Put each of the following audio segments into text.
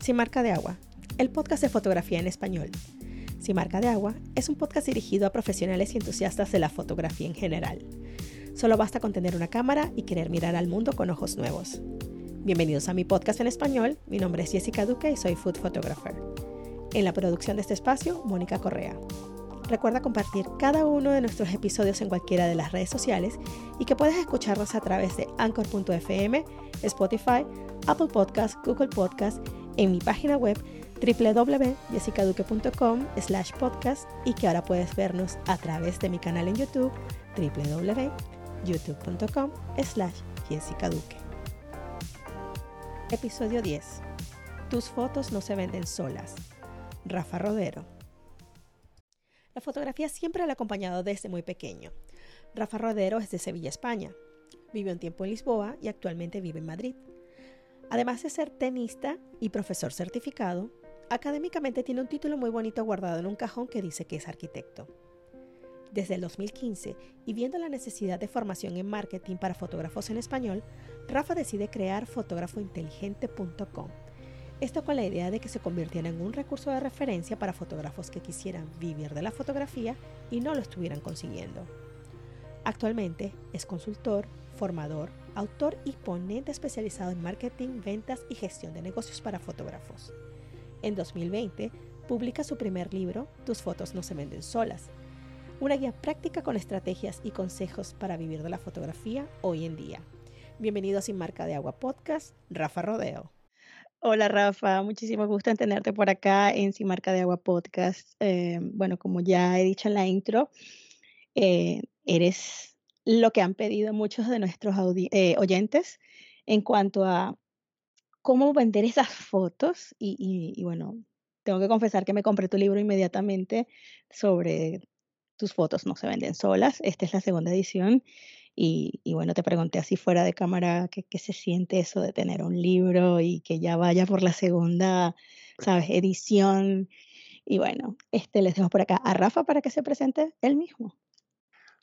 Sin marca de agua, el podcast de fotografía en español. Sin marca de agua es un podcast dirigido a profesionales y entusiastas de la fotografía en general. Solo basta con tener una cámara y querer mirar al mundo con ojos nuevos. Bienvenidos a mi podcast en español. Mi nombre es Jessica Duque y soy food photographer. En la producción de este espacio, Mónica Correa. Recuerda compartir cada uno de nuestros episodios en cualquiera de las redes sociales y que puedes escucharnos a través de anchor.fm, Spotify, Apple Podcast, Google Podcast, en mi página web www.jessicaduque.com slash podcast y que ahora puedes vernos a través de mi canal en YouTube www.youtube.com slash jessicaduque. Episodio 10. Tus fotos no se venden solas. Rafa Rodero. La fotografía siempre le ha acompañado desde muy pequeño. Rafa Rodero es de Sevilla, España. Vivió un tiempo en Lisboa y actualmente vive en Madrid. Además de ser tenista y profesor certificado, académicamente tiene un título muy bonito guardado en un cajón que dice que es arquitecto. Desde el 2015, y viendo la necesidad de formación en marketing para fotógrafos en español, Rafa decide crear fotógrafointeligente.com esto con la idea de que se convirtiera en un recurso de referencia para fotógrafos que quisieran vivir de la fotografía y no lo estuvieran consiguiendo. Actualmente es consultor, formador, autor y ponente especializado en marketing, ventas y gestión de negocios para fotógrafos. En 2020 publica su primer libro, Tus fotos no se venden solas, una guía práctica con estrategias y consejos para vivir de la fotografía hoy en día. Bienvenido a Sin Marca de Agua Podcast, Rafa Rodeo. Hola Rafa, muchísimo gusto en tenerte por acá en Sin Marca de Agua Podcast. Eh, bueno, como ya he dicho en la intro, eh, eres lo que han pedido muchos de nuestros eh, oyentes en cuanto a cómo vender esas fotos. Y, y bueno, tengo que confesar que me compré tu libro inmediatamente sobre tus fotos no se venden solas. Esta es la segunda edición y, bueno, te pregunté así fuera de cámara qué, se siente eso de tener un libro y que ya vaya por la segunda, ¿sabes?, edición. Y bueno, este, les dejo por acá a Rafa para que se presente él mismo.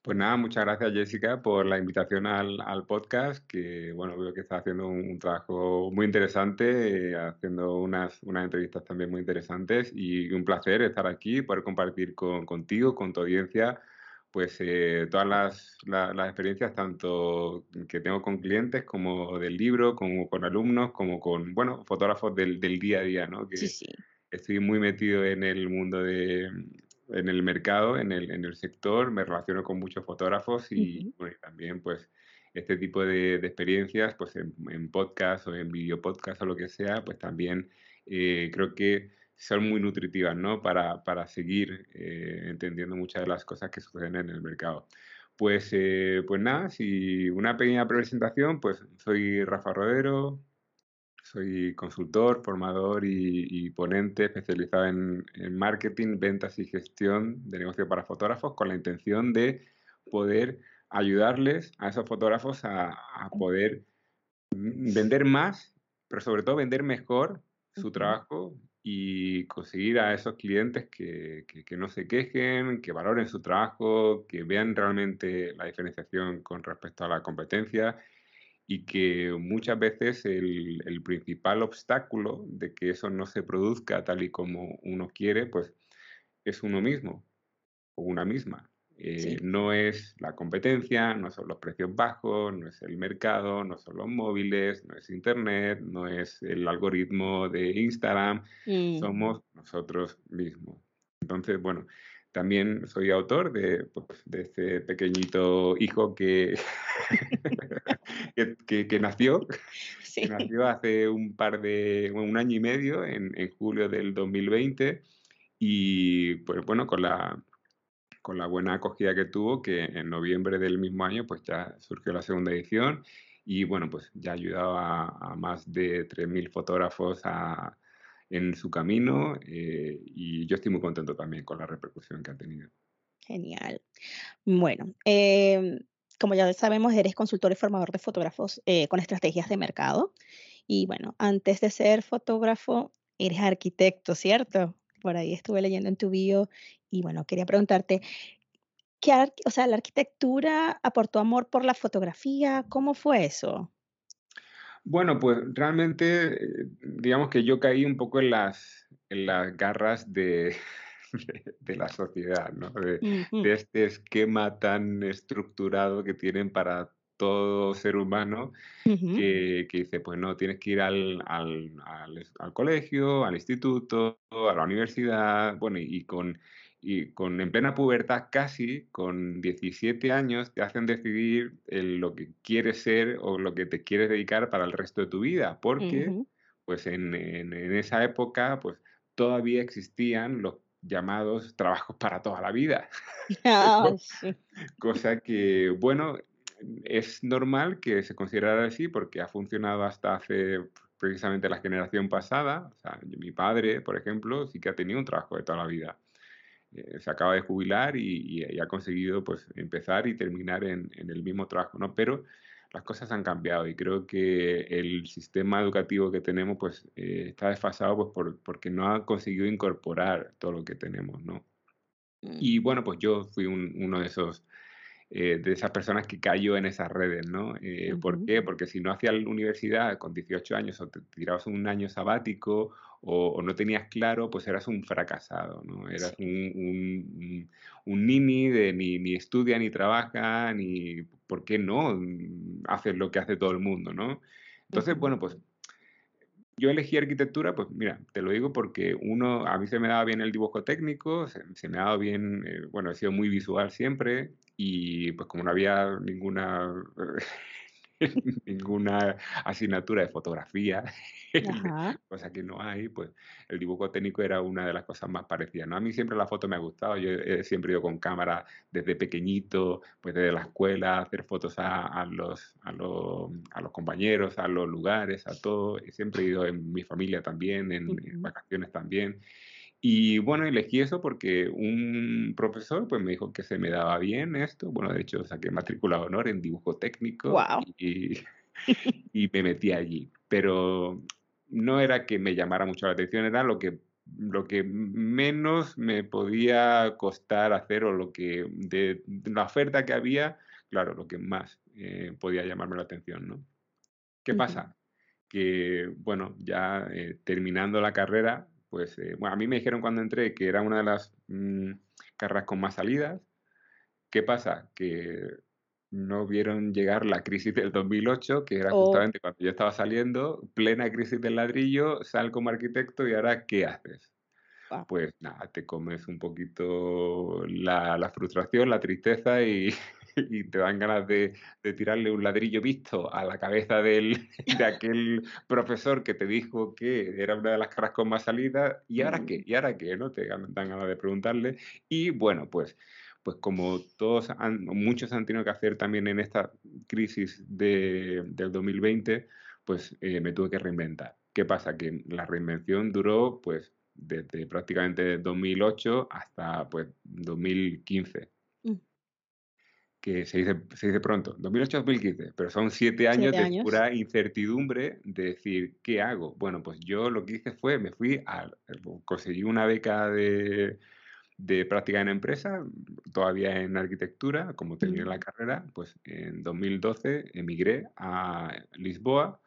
Pues nada, muchas gracias Jessica por la invitación al, al podcast, que bueno, veo que está haciendo un, trabajo muy interesante, eh, haciendo unas, unas entrevistas también muy interesantes y un placer estar aquí, poder compartir con, contigo, con tu audiencia, pues eh, todas las, las, experiencias, tanto que tengo con clientes, como del libro, como con alumnos, como con, bueno, fotógrafos del, del día a día, ¿no? Que sí, sí. Estoy muy metido en el mundo de, en el mercado, en el, en el sector, me relaciono con muchos fotógrafos y, también, pues, este tipo de, de experiencias, pues, en, en, podcast o en video podcast o lo que sea, pues también eh, creo que son muy nutritivas, ¿no? Para, para seguir eh, entendiendo muchas de las cosas que suceden en el mercado. Pues, eh, pues nada, si una pequeña presentación, pues soy Rafa Rodero, soy consultor, formador y, ponente especializado en, marketing, ventas y gestión de negocio para fotógrafos con la intención de poder ayudarles a esos fotógrafos a, a poder vender más, pero sobre todo vender mejor su trabajo y conseguir a esos clientes que, que, no se quejen, que valoren su trabajo, que vean realmente la diferenciación con respecto a la competencia y que muchas veces el, el, principal obstáculo de que eso no se produzca tal y como uno quiere, pues es uno mismo o una misma. Eh, no es la competencia, no son los precios bajos, no es el mercado, no son los móviles, no es Internet, no es el algoritmo de Instagram, mm. somos nosotros mismos. Entonces, bueno, también soy autor de, pues, de este pequeñito hijo que, que, nació, que nació hace un par de, un año y medio, en, en julio del 2020, y pues bueno, con la con la buena acogida que tuvo, que en noviembre del mismo año pues ya surgió la segunda edición y bueno, pues ya ha ayudado a, más de 3.000 fotógrafos en su camino eh, y yo estoy muy contento también con la repercusión que ha tenido. Genial. Bueno, em, como ya sabemos, eres consultor y formador de fotógrafos eh, con estrategias de mercado. Y bueno, antes de ser fotógrafo, eres arquitecto, ¿cierto? Por ahí estuve leyendo en tu bio y bueno, quería preguntarte, ¿qué, o sea, la arquitectura aportó amor por la fotografía? ¿Cómo fue eso? Bueno, pues realmente, eh, digamos que yo caí un poco en las, en las garras de, de, la sociedad, ¿no? De, de, este esquema tan estructurado que tienen para todo ser humano que, que, dice, pues no, tienes que ir al, al, al, colegio, al instituto, a la universidad, bueno, y, con, y con en plena pubertad casi, con 17 años, te hacen decidir lo que quieres ser o lo que te quieres dedicar para el resto de tu vida, porque pues en, en, en, esa época pues todavía existían los llamados trabajos para toda la vida. Ah, Cosa que, bueno, es normal que se considerara así porque ha funcionado hasta hace precisamente la generación pasada. O sea, mi padre, por ejemplo, sí que ha tenido un trabajo de toda la vida. Eh, se acaba de jubilar y, y, ha conseguido pues, empezar y terminar en, en, el mismo trabajo, ¿no? Pero las cosas han cambiado y creo que el sistema educativo que tenemos pues, eh, está desfasado pues, por, porque no ha conseguido incorporar todo lo que tenemos, ¿no? Mm. Y bueno, pues yo fui un, uno de esos eh, de esas personas que cayó en esas redes, ¿no? Eh, ¿Por qué? Porque si no hacías la universidad con 18 años o te tirabas un año sabático o, no tenías claro, pues eras un fracasado, ¿no? Eras un, un, un, nini de ni, ni, estudia ni trabaja, ni, ¿por qué no? Haces lo que hace todo el mundo, ¿no? Entonces, bueno, pues yo elegí arquitectura, pues mira, te lo digo porque uno, a mí se me daba bien el dibujo técnico, se, me daba bien, eh, bueno, he sido muy visual siempre y pues como no había ninguna ninguna asignatura de fotografía, cosa que no hay, pues el dibujo técnico era una de las cosas más parecidas. ¿no? A mí siempre la foto me ha gustado, yo he siempre ido con cámara desde pequeñito, pues desde la escuela, hacer fotos a, los, a, los, a los compañeros, a los lugares, a todo. He siempre he ido en mi familia también, en, en vacaciones también. Y bueno, elegí eso porque un profesor pues me dijo que se me daba bien esto. Bueno, de hecho saqué matrícula de honor en dibujo técnico y, y, me metí allí. Pero no era que me llamara mucho la atención, era lo que, lo que menos me podía costar hacer o lo que de, la oferta que había, claro, lo que más eh, podía llamarme la atención, ¿no? ¿Qué pasa? Que, bueno, ya eh, terminando la carrera, pues, eh, bueno, a mí me dijeron cuando entré que era una de las mm, carreras con más salidas. ¿Qué pasa? Que no vieron llegar la crisis del 2008, que era oh. justamente cuando yo estaba saliendo, plena crisis del ladrillo, sal como arquitecto y ahora, ¿qué haces? Pues nada, te comes un poquito la, la frustración, la tristeza y, y te dan ganas de, tirarle un ladrillo visto a la cabeza del, de aquel profesor que te dijo que era una de las caras con más salida, ¿y ahora qué? ¿Y ahora qué? ¿no? Te dan ganas de preguntarle. Y bueno, pues, pues como todos han, muchos han tenido que hacer también en esta crisis de, del 2020, pues eh, me tuve que reinventar. ¿Qué pasa? Que la reinvención duró pues desde prácticamente 2008 hasta pues 2015 que se dice, se dice pronto, 2008-2015, pero son siete años, de pura incertidumbre de decir, ¿qué hago? Bueno, pues yo lo que hice fue, me fui a, conseguí una beca de, de práctica en empresa, todavía en arquitectura, como terminé la carrera, pues en 2012 emigré a Lisboa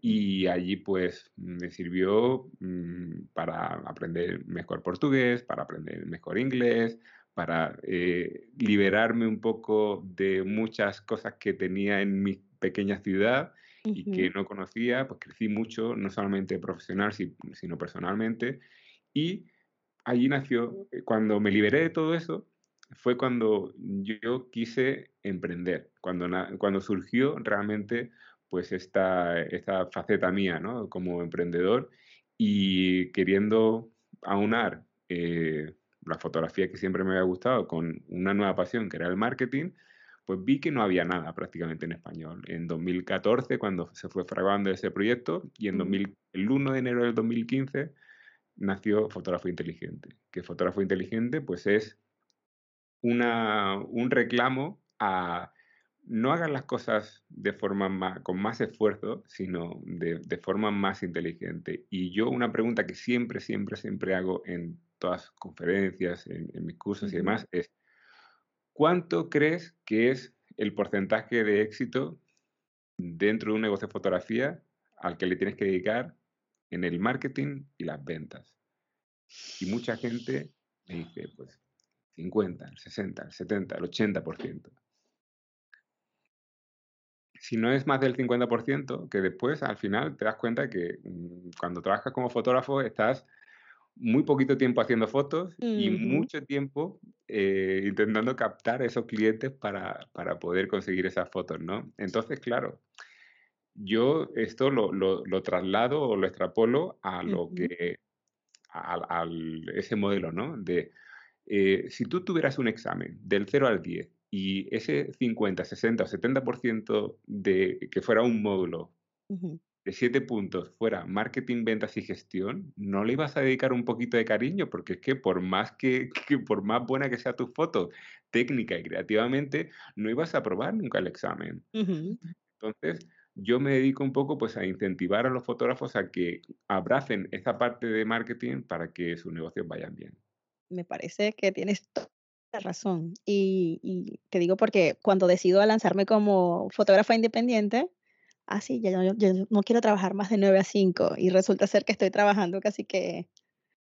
y allí pues me sirvió mm, para aprender mejor portugués, para aprender mejor inglés, para eh, liberarme un poco de muchas cosas que tenía en mi pequeña ciudad y que no conocía, pues crecí mucho, no solamente profesional, sino personalmente. Y allí nació, eh, cuando me liberé de todo eso, fue cuando yo quise emprender, cuando, cuando surgió realmente pues esta, esta faceta mía, ¿no? Como emprendedor y queriendo aunar eh, la fotografía que siempre me había gustado con una nueva pasión que era el marketing, pues vi que no había nada prácticamente en español. En 2014, cuando se fue fraguando ese proyecto, y en 2000, el 1 de enero del 2015 nació Fotógrafo Inteligente. Que Fotógrafo Inteligente pues es una, un reclamo a no hagan las cosas de forma más, con más esfuerzo, sino de, de, forma más inteligente. Y yo una pregunta que siempre, siempre, siempre hago en todas conferencias, en, mis cursos y demás, es ¿cuánto crees que es el porcentaje de éxito dentro de un negocio de fotografía al que le tienes que dedicar en el marketing y las ventas. Y mucha gente me dice, pues 50, el 60, el 70, el 80%. Si no es más del 50%, que después al final te das cuenta que mm, cuando trabajas como fotógrafo estás muy poquito tiempo haciendo fotos y mucho tiempo eh, intentando captar a esos clientes para, para, poder conseguir esas fotos, ¿no? Entonces, claro, yo esto lo, lo, traslado o lo extrapolo a lo que, a, ese modelo, ¿no? De, eh, si tú tuvieras un examen del 0 al 10 y ese 50, 60 o 70% de que fuera un módulo 7 puntos fuera marketing, ventas y gestión, ¿no le ibas a dedicar un poquito de cariño? Porque es que por más que, por más buena que sea tu foto, técnica y creativamente, no ibas a aprobar nunca el examen. Entonces, yo me dedico un poco pues a incentivar a los fotógrafos a que abracen esa parte de marketing para que sus negocios vayan bien. Me parece que tienes toda la razón. Y, te digo porque cuando decido lanzarme como fotógrafa independiente, ah, ya yo, no quiero trabajar más de 9 a 5 y resulta ser que estoy trabajando casi que,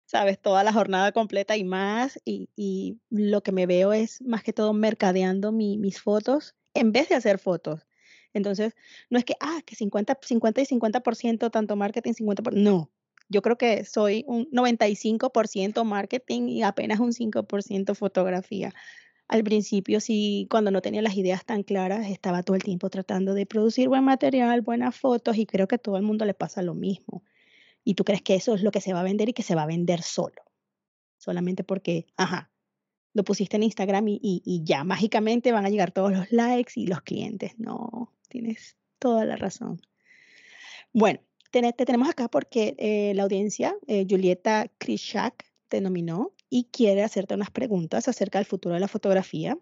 sabes, toda la jornada completa y más y, y lo que me veo es más que todo mercadeando mis fotos en vez de hacer fotos. Entonces, no es que, ah, que 50, 50 y 50%, tanto marketing, 50%, no. Yo creo que soy un 95% marketing y apenas un 5% fotografía. Al principio, sí, cuando no tenía las ideas tan claras, estaba todo el tiempo tratando de producir buen material, buenas fotos y creo que a todo el mundo le pasa lo mismo. Y tú crees que eso es lo que se va a vender y que se va a vender solo. Solamente porque, ajá, lo pusiste en Instagram y, y ya mágicamente van a llegar todos los likes y los clientes. No, tienes toda la razón. Bueno, te, tenemos acá porque eh, la audiencia, eh, Julieta Krishak, te nominó y quiere hacerte unas preguntas acerca del futuro de la fotografía,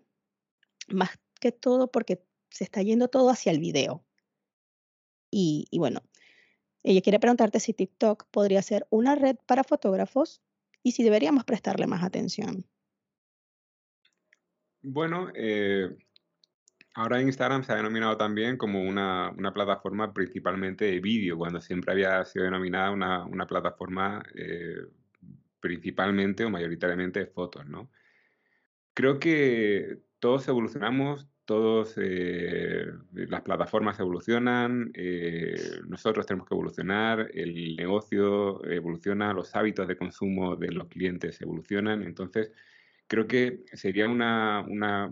más que todo porque se está yendo todo hacia el video. Y, bueno, ella quiere preguntarte si TikTok podría ser una red para fotógrafos y si deberíamos prestarle más atención. Bueno, eh, Ahora Instagram se ha denominado también como una, plataforma principalmente de vídeo, cuando siempre había sido denominada una, plataforma eh, principalmente o mayoritariamente fotos, ¿no? Creo que todos evolucionamos, todos eh, las plataformas evolucionan, eh, nosotros tenemos que evolucionar, el negocio evoluciona, los hábitos de consumo de los clientes evolucionan, entonces creo que sería una,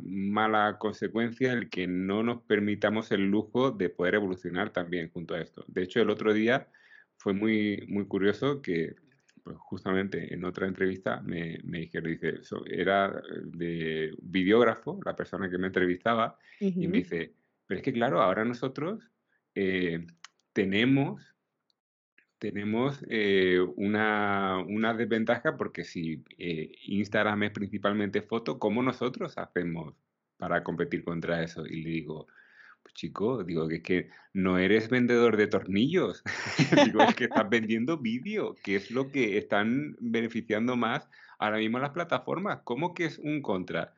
mala consecuencia el que no nos permitamos el lujo de poder evolucionar también junto a esto. De hecho, el otro día fue muy, muy curioso que pues, justamente en otra entrevista me, me dijeron, dice, era de videógrafo, la persona que me entrevistaba, y me dice, pero es que claro, ahora nosotros eh, tenemos tenemos eh, una, desventaja porque si eh, Instagram es principalmente foto, ¿cómo nosotros hacemos para competir contra eso? Y le digo, chico, digo que es que no eres vendedor de tornillos, digo, es que estás vendiendo vídeo, que es lo que están beneficiando más ahora mismo las plataformas. ¿Cómo que es un contra?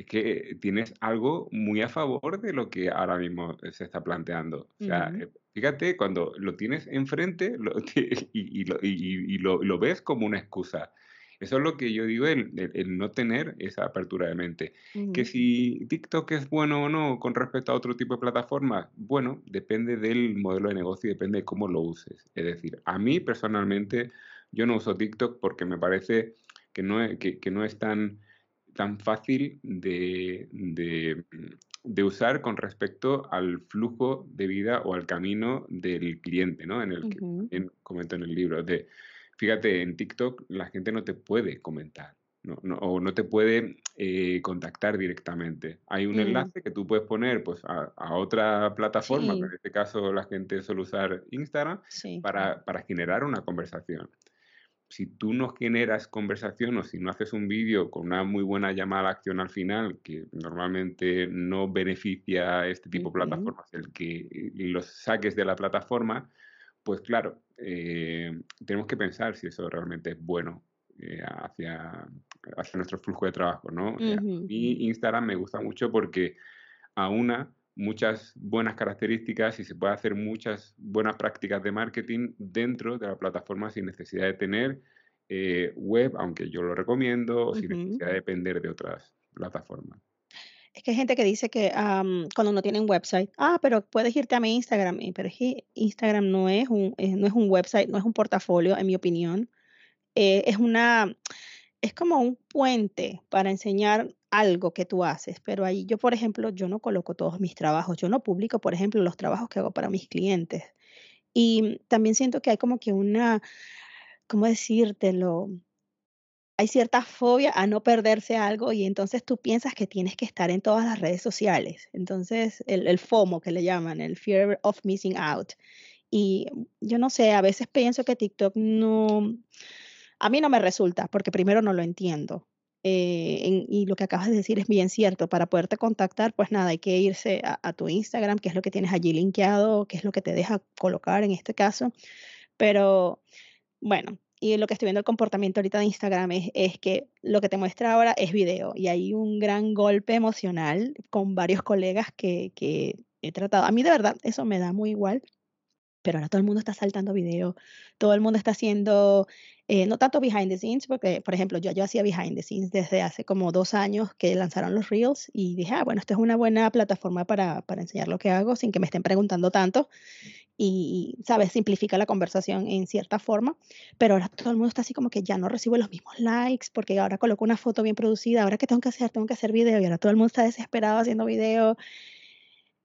es que tienes algo muy a favor de lo que ahora mismo se está planteando. O sea, eh, fíjate, cuando lo tienes enfrente y, lo, ves como una excusa. Eso es lo que yo digo, el, no tener esa apertura de mente. Que si TikTok es bueno o no con respecto a otro tipo de plataformas, bueno, depende del modelo de negocio y depende de cómo lo uses. Es decir, a mí personalmente, yo no uso TikTok porque me parece que no que no es tan tan fácil de, de, usar con respecto al flujo de vida o al camino del cliente, ¿no? En el que comento en el libro. De, fíjate, en TikTok la gente no te puede comentar. No, o no te puede eh, contactar directamente. Hay un enlace que tú puedes poner pues, a, otra plataforma, en este caso la gente suele usar Instagram, para, para generar una conversación. Si tú no generas conversación o si no haces un vídeo con una muy buena llamada a acción al final, que normalmente no beneficia a este tipo de plataformas, el que eh, los saques de la plataforma, pues claro, eh, tenemos que pensar si eso realmente es bueno eh, hacia, hacia nuestro flujo de trabajo, ¿no? A mí Instagram me gusta mucho porque a una muchas buenas características y se puede hacer muchas buenas prácticas de marketing dentro de la plataforma sin necesidad de tener eh, web, aunque yo lo recomiendo, o sin necesidad de depender de otras plataformas. Es que hay gente que dice que cuando no tiene un website, ah, pero puedes irte a mi Instagram, pero Instagram no es un, eh, no es un website, no es un portafolio, en mi opinión. Eh, es una, es como un puente para enseñar algo que tú haces, pero ahí yo, por ejemplo, yo no coloco todos mis trabajos, yo no publico, por ejemplo, los trabajos que hago para mis clientes. Y también siento que hay como que una, ¿cómo decírtelo? Hay cierta fobia a no perderse algo y entonces tú piensas que tienes que estar en todas las redes sociales. Entonces, el, FOMO que le llaman, el Fear of Missing Out. Y yo no sé, a veces pienso que TikTok no, a mí no me resulta, porque primero no lo entiendo. Eh, y lo que acabas de decir es bien cierto. Para poderte contactar, pues nada, hay que irse a, a, tu Instagram, que es lo que tienes allí linkeado, que es lo que te deja colocar en este caso. Pero bueno, y lo que estoy viendo el comportamiento ahorita de Instagram es, que lo que te muestra ahora es video y hay un gran golpe emocional con varios colegas que, he tratado. A mí de verdad eso me da muy igual, pero ahora todo el mundo está saltando video, todo el mundo está haciendo, eh, no tanto behind the scenes, porque por ejemplo yo, yo hacía behind the scenes desde hace como dos años que lanzaron los reels y dije, ah, bueno, esto es una buena plataforma para, para enseñar lo que hago sin que me estén preguntando tanto y, ¿sabes? Simplifica la conversación en cierta forma, pero ahora todo el mundo está así como que ya no recibo los mismos likes porque ahora coloco una foto bien producida, ahora qué tengo que hacer, tengo que hacer video y ahora todo el mundo está desesperado haciendo video.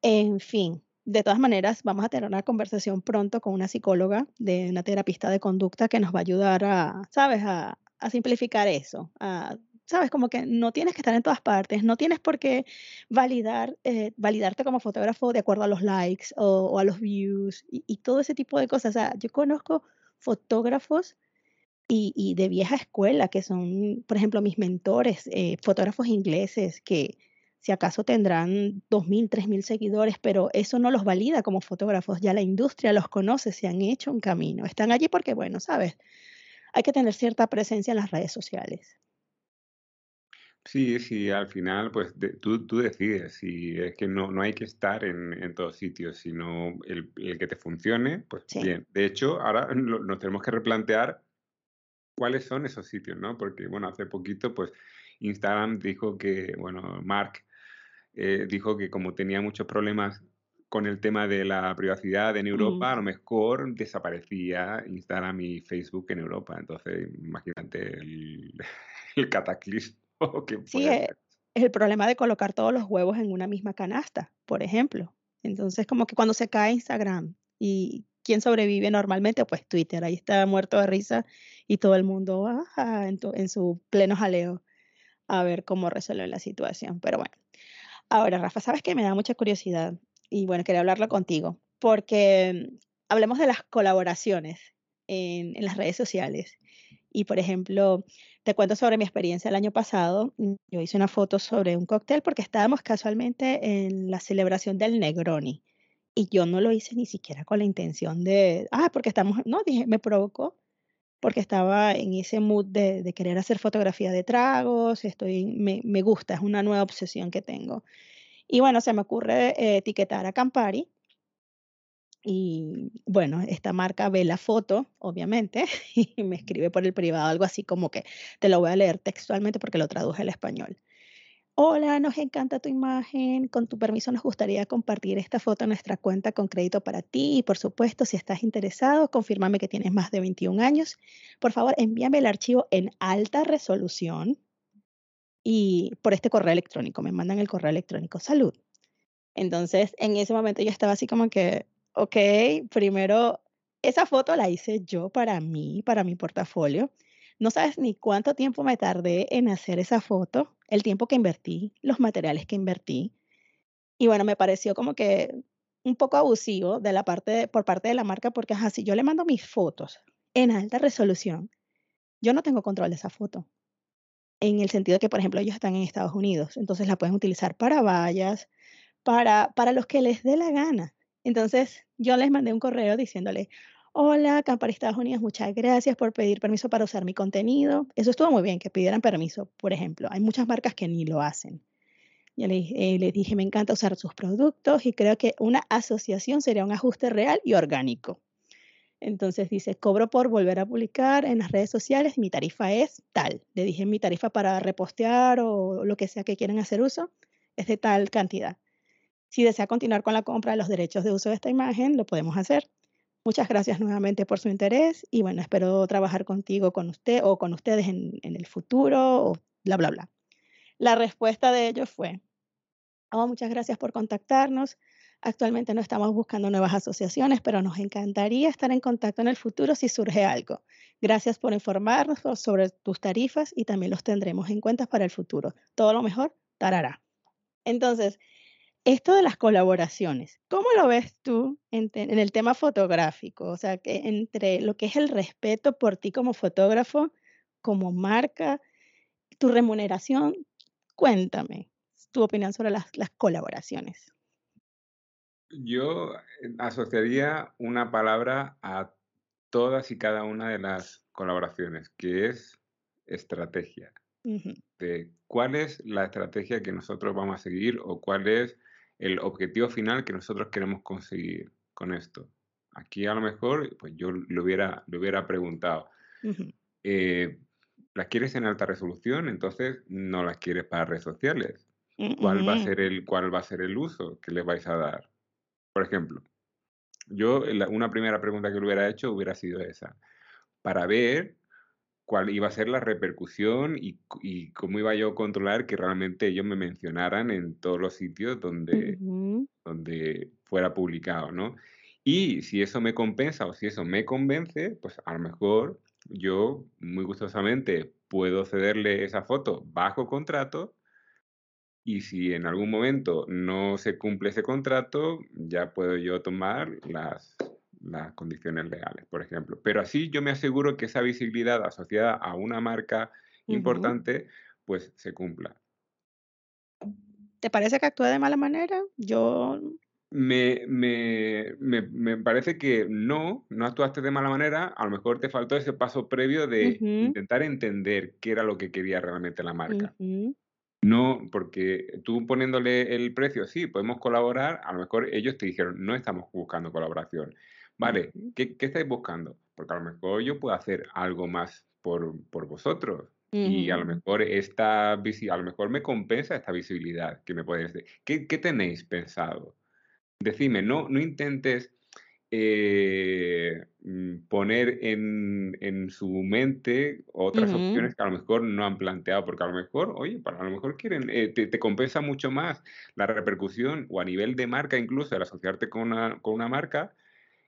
En fin, de todas maneras, vamos a tener una conversación pronto con una psicóloga de una terapista de conducta que nos va a ayudar a, ¿sabes?, a, a simplificar eso, a sabes, como que no tienes que estar en todas partes, no tienes por qué validar, eh, validarte como fotógrafo de acuerdo a los likes o, a los views y, todo ese tipo de cosas. O sea, yo conozco fotógrafos y, de vieja escuela que son, por ejemplo, mis mentores, eh, fotógrafos ingleses que si acaso tendrán 2.000, 3.000 seguidores, pero eso no los valida como fotógrafos, ya la industria los conoce, se han hecho un camino, están allí porque, bueno, sabes, hay que tener cierta presencia en las redes sociales. Sí, sí, al final, pues tú, tú decides. Si es que no, no hay que estar en, en todos sitios, sino el, el que te funcione, pues bien. De hecho, ahora nos tenemos que replantear cuáles son esos sitios, ¿no? Porque, bueno, hace poquito, pues Instagram dijo que, bueno, Mark eh, dijo que como tenía muchos problemas con el tema de la privacidad en Europa, a lo mejor desaparecía Instagram y Facebook en Europa. Entonces, imagínate el, el cataclismo sí, es, el problema de colocar todos los huevos en una misma canasta, por ejemplo. Entonces, como que cuando se cae Instagram y quién sobrevive normalmente, pues Twitter, ahí está muerto de risa y todo el mundo en, en su pleno jaleo a ver cómo resuelve la situación. Pero bueno, ahora Rafa, sabes que me da mucha curiosidad y bueno, quería hablarlo contigo porque mm, hablemos de las colaboraciones en, en las redes sociales. Y por ejemplo, te cuento sobre mi experiencia el año pasado. Yo hice una foto sobre un cóctel porque estábamos casualmente en la celebración del Negroni. Y yo no lo hice ni siquiera con la intención de, ah, porque estamos, no, dije, me provocó porque estaba en ese mood de, de querer hacer fotografía de tragos, estoy, me, me, gusta, es una nueva obsesión que tengo. Y bueno, se me ocurre eh, etiquetar a Campari y bueno, esta marca ve la foto, obviamente, y me escribe por el privado algo así como que te lo voy a leer textualmente porque lo traduje al español. Hola, nos encanta tu imagen. Con tu permiso nos gustaría compartir esta foto en nuestra cuenta con crédito para ti y por supuesto, si estás interesado, confírmame que tienes más de 21 años. Por favor, envíame el archivo en alta resolución y por este correo electrónico, me mandan el correo electrónico. Salud. Entonces, en ese momento yo estaba así como que, ok, primero, esa foto la hice yo para mí, para mi portafolio. No sabes ni cuánto tiempo me tardé en hacer esa foto, el tiempo que invertí, los materiales que invertí. Y bueno, me pareció como que un poco abusivo de la parte por parte de la marca porque ajá, si yo le mando mis fotos en alta resolución, yo no tengo control de esa foto. En el sentido que, por ejemplo, ellos están en Estados Unidos, entonces la pueden utilizar para vallas, para, para los que les dé la gana. Entonces yo les mandé un correo diciéndole, hola, Campari Estados Unidos, muchas gracias por pedir permiso para usar mi contenido. Eso estuvo muy bien, que pidieran permiso, por ejemplo. Hay muchas marcas que ni lo hacen. Ya le, eh, le dije, me encanta usar sus productos y creo que una asociación sería un ajuste real y orgánico. Entonces dice, cobro por volver a publicar en las redes sociales, mi tarifa es tal. Le dije, mi tarifa para repostear o lo que sea que quieran hacer uso es de tal cantidad. Si desea continuar con la compra de los derechos de uso de esta imagen, lo podemos hacer. Muchas gracias nuevamente por su interés y bueno, espero trabajar contigo, con usted o con ustedes en, el futuro o bla, bla, bla. La respuesta de ellos fue, oh, muchas gracias por contactarnos. Actualmente no estamos buscando nuevas asociaciones, pero nos encantaría estar en contacto en el futuro si surge algo. Gracias por informarnos sobre tus tarifas y también los tendremos en cuenta para el futuro. Todo lo mejor, tarará. Entonces, esto de las colaboraciones, ¿cómo lo ves tú en, en, el tema fotográfico? O sea, que entre lo que es el respeto por ti como fotógrafo, como marca, tu remuneración, cuéntame tu opinión sobre las, las colaboraciones. Yo eh, asociaría una palabra a todas y cada una de las colaboraciones, que es estrategia. De cuál es la estrategia que nosotros vamos a seguir o cuál es el objetivo final que nosotros queremos conseguir con esto. Aquí a lo mejor, pues yo lo hubiera, lo hubiera preguntado. eh, ¿Las quieres en alta resolución? Entonces no las quieres para redes sociales. ¿Cuál va a ser el, cuál va a ser el uso que le vais a dar? Por ejemplo, yo una primera pregunta que le hubiera hecho hubiera sido esa, para ver cuál iba a ser la repercusión y, y, cómo iba yo a controlar que realmente ellos me mencionaran en todos los sitios donde, uh-huh. donde fuera publicado, ¿no? Y si eso me compensa o si eso me convence, pues a lo mejor yo muy gustosamente puedo cederle esa foto bajo contrato y si en algún momento no se cumple ese contrato, ya puedo yo tomar las, las condiciones legales, por ejemplo. Pero así yo me aseguro que esa visibilidad asociada a una marca importante, pues se cumpla. ¿Te parece que actúe de mala manera? Yo... Me, me, me, me, parece que no, no actuaste de mala manera. A lo mejor te faltó ese paso previo de intentar entender qué era lo que quería realmente la marca. No, porque tú poniéndole el precio, sí, podemos colaborar, a lo mejor ellos te dijeron, no estamos buscando colaboración. Vale, ¿qué, qué estáis buscando? Porque a lo mejor yo puedo hacer algo más por, por vosotros. Uh -huh. Y a lo mejor esta a lo mejor me compensa esta visibilidad que me podéis decir. ¿Qué, ¿Qué, tenéis pensado? Decime, no, no intentes eh, mm, poner en, en, su mente otras uh -huh. opciones que a lo mejor no han planteado, porque a lo mejor, oye, para, a lo mejor quieren, eh, te, te, compensa mucho más la repercusión o a nivel de marca incluso, el asociarte con una, con una marca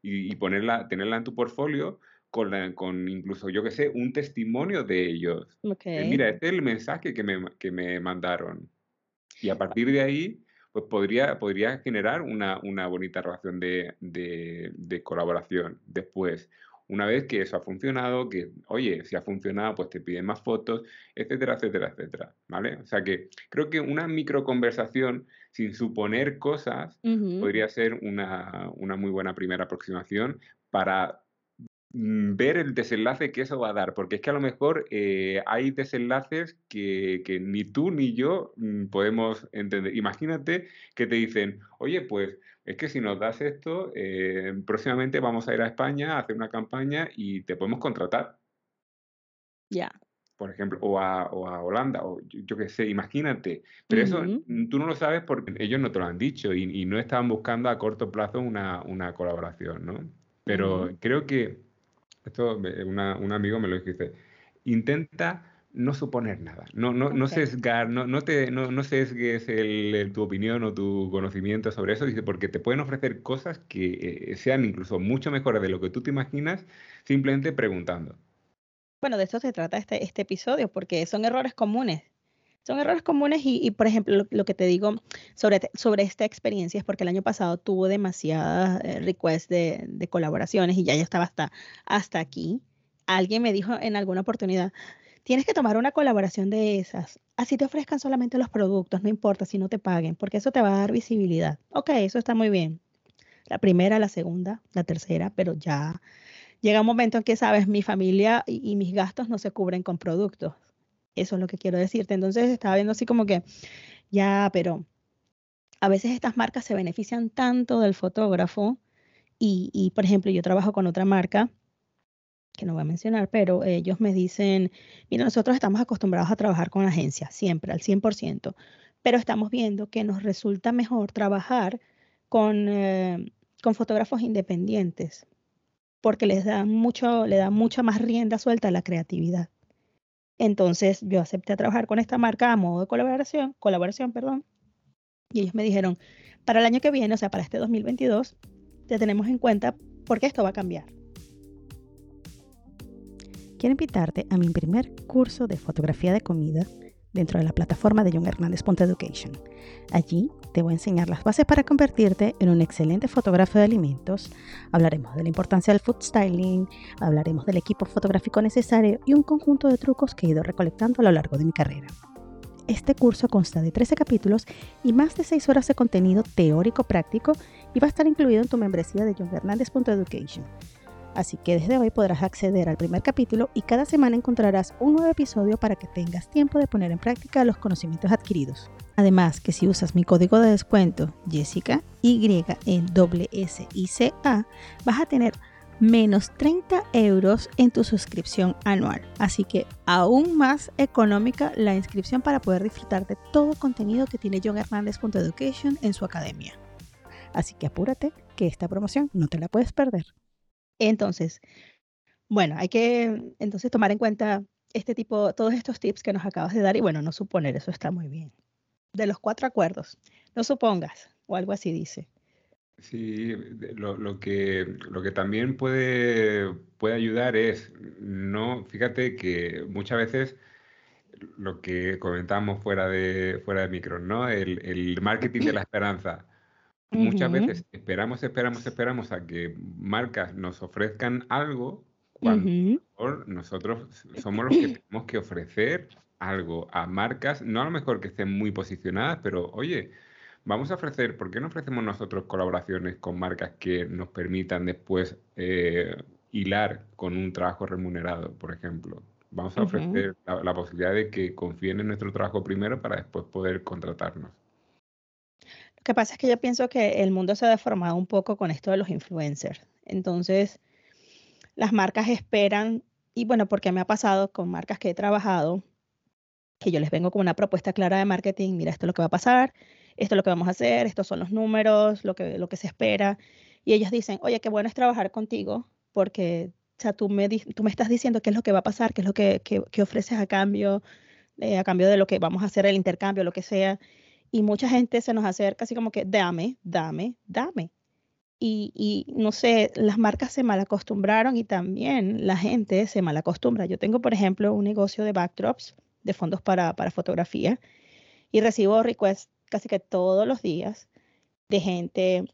y, y ponerla, tenerla en tu portfolio. Con, la, con incluso, yo que sé, un testimonio de ellos. Okay. Eh, mira, este es el mensaje que me, que me mandaron. Y a partir de ahí, pues podría, podría generar una, una bonita relación de, de, de, colaboración después. Una vez que eso ha funcionado, que, oye, si ha funcionado, pues te piden más fotos, etcétera, etcétera, etcétera, ¿vale? O sea que creo que una microconversación sin suponer cosas uh -huh. podría ser una, una muy buena primera aproximación para ver el desenlace que eso va a dar, porque es que a lo mejor eh, hay desenlaces que, que, ni tú ni yo mm, podemos entender. Imagínate que te dicen, oye, pues es que si nos das esto, eh, próximamente vamos a ir a España a hacer una campaña y te podemos contratar. Ya. Yeah. Por ejemplo, o a, o a Holanda, o yo, yo qué sé, imagínate. Pero uh -huh. eso tú no lo sabes porque ellos no te lo han dicho y, y no estaban buscando a corto plazo una, una colaboración, ¿no? Pero uh -huh. creo que esto una, un amigo me lo dice, intenta no suponer nada, no, no, okay. no sesgar, no, no, te, no, no sesgues el, el, tu opinión o tu conocimiento sobre eso, dice, porque te pueden ofrecer cosas que eh, sean incluso mucho mejores de lo que tú te imaginas simplemente preguntando. Bueno, de eso se trata este, este episodio, porque son errores comunes. Son errores comunes y, y por ejemplo, lo, lo, que te digo sobre, sobre esta experiencia es porque el año pasado tuvo demasiadas eh, requests de, de, colaboraciones y ya ya estaba hasta, hasta aquí. Alguien me dijo en alguna oportunidad, tienes que tomar una colaboración de esas. Así te ofrezcan solamente los productos, no importa si no te paguen, porque eso te va a dar visibilidad. Ok, eso está muy bien. La primera, la segunda, la tercera, pero ya llega un momento en que, sabes, mi familia y, y mis gastos no se cubren con productos. Eso es lo que quiero decirte. Entonces estaba viendo así como que Ya, pero a veces estas marcas se benefician tanto del fotógrafo y, por ejemplo, yo trabajo con otra marca que no voy a mencionar, pero ellos me dicen, mira, nosotros estamos acostumbrados a trabajar con agencias, siempre, al 100%, pero estamos viendo que nos resulta mejor trabajar con, eh, con fotógrafos independientes, porque les da mucho, le da mucha más rienda suelta a la creatividad. Entonces yo acepté trabajar con esta marca a modo de colaboración, colaboración, perdón, y ellos me dijeron, para el año que viene, o sea, para este 2022, te tenemos en cuenta porque esto va a cambiar quiero invitarte a mi primer curso de fotografía de comida dentro de la plataforma de John Education. Allí te voy a enseñar las bases para convertirte en un excelente fotógrafo de alimentos. Hablaremos de la importancia del food styling, hablaremos del equipo fotográfico necesario y un conjunto de trucos que he ido recolectando a lo largo de mi carrera. Este curso consta de 13 capítulos y más de 6 horas de contenido teórico práctico y va a estar incluido en tu membresía de John. Así que desde hoy podrás acceder al primer capítulo y cada semana encontrarás un nuevo episodio para que tengas tiempo de poner en práctica los conocimientos adquiridos. Además que si usas mi código de descuento Jessica Y S C A vas a tener menos 30 euros en tu suscripción anual. Así que aún más económica la inscripción para poder disfrutar de todo contenido que tiene John Education en su academia. Así que apúrate que esta promoción no te la puedes perder. Entonces, bueno, hay que entonces tomar en cuenta este tipo, todos estos tips que nos acabas de dar y bueno, no suponer, eso está muy bien. De los cuatro acuerdos, no supongas, o algo así dice. Sí, lo, que, lo que también puede, puede ayudar es, no, fíjate que muchas veces lo que comentamos fuera de, fuera de micro, ¿no? El, el marketing de la esperanza. Muchas veces esperamos, esperamos, esperamos a que marcas nos ofrezcan algo cuando nosotros somos los que tenemos que ofrecer algo a marcas, no a lo mejor que estén muy posicionadas, pero oye, vamos a ofrecer, ¿por qué no ofrecemos nosotros colaboraciones con marcas que nos permitan después eh, hilar con un trabajo remunerado, por ejemplo? Vamos a ofrecer la posibilidad de que confíen en nuestro trabajo primero para después poder contratarnos que pasa es que yo pienso que el mundo se ha deformado un poco con esto de los influencers. Entonces, las marcas esperan, y bueno, porque me ha pasado con marcas que he trabajado, que yo les vengo con una propuesta clara de marketing, mira, esto es lo que va a pasar, esto es lo que vamos a hacer, estos son los números, lo que, lo que se espera. Y ellos dicen, oye, qué bueno es trabajar contigo, porque o sea, tú, me, tú me estás diciendo qué es lo que va a pasar, qué es lo que, que, ofreces a cambio, eh, a cambio de lo que vamos a hacer, el intercambio, lo que sea y mucha gente se nos acerca así como que dame, dame, dame. Y, y, no sé, las marcas se malacostumbraron y también la gente se malacostumbra. Yo tengo, por ejemplo, un negocio de backdrops, de fondos para, para fotografía, y recibo requests casi que todos los días de gente,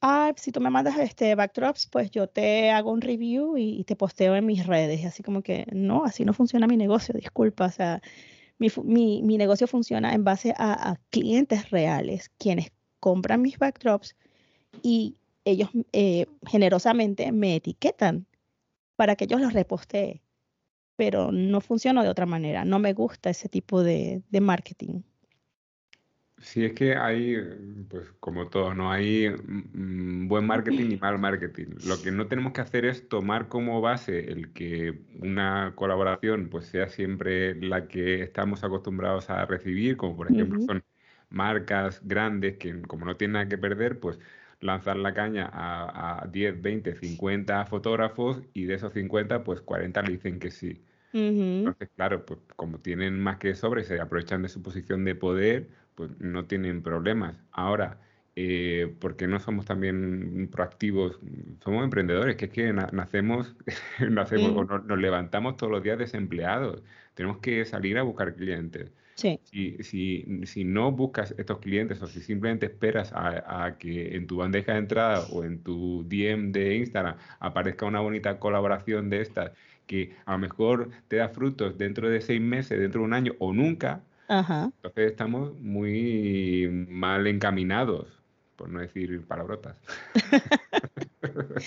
ah, si tú me mandas este backdrops, pues yo te hago un review y, y te posteo en mis redes. Y así como que, no, así no funciona mi negocio, disculpa. O sea, mi, mi, negocio funciona en base a, clientes reales, quienes compran mis backdrops y ellos eh, generosamente me etiquetan para que yo los repostee. Pero no funciona de otra manera. No me gusta ese tipo de, de marketing. Sí, es que hay, pues como todo, no hay mm, buen marketing ni mal marketing. Lo que no tenemos que hacer es tomar como base el que una colaboración pues sea siempre la que estamos acostumbrados a recibir, como por ejemplo son marcas grandes que como no tienen nada que perder, pues lanzar la caña a, a 10, 20, 50 fotógrafos y de esos 50 pues 40 le dicen que sí. Entonces, claro, pues como tienen más que sobre, se aprovechan de su posición de poder pues no tienen problemas. Ahora, eh, ¿por qué no somos también proactivos? Somos emprendedores, que es que nacemos, nacemos o nos, levantamos todos los días desempleados. Tenemos que salir a buscar clientes. Sí. Si, si, si, no buscas estos clientes o si simplemente esperas a, a, que en tu bandeja de entrada o en tu DM de Instagram aparezca una bonita colaboración de estas que a lo mejor te da frutos dentro de seis meses, dentro de un año o nunca, entonces estamos muy mal encaminados, por no decir palabrotas.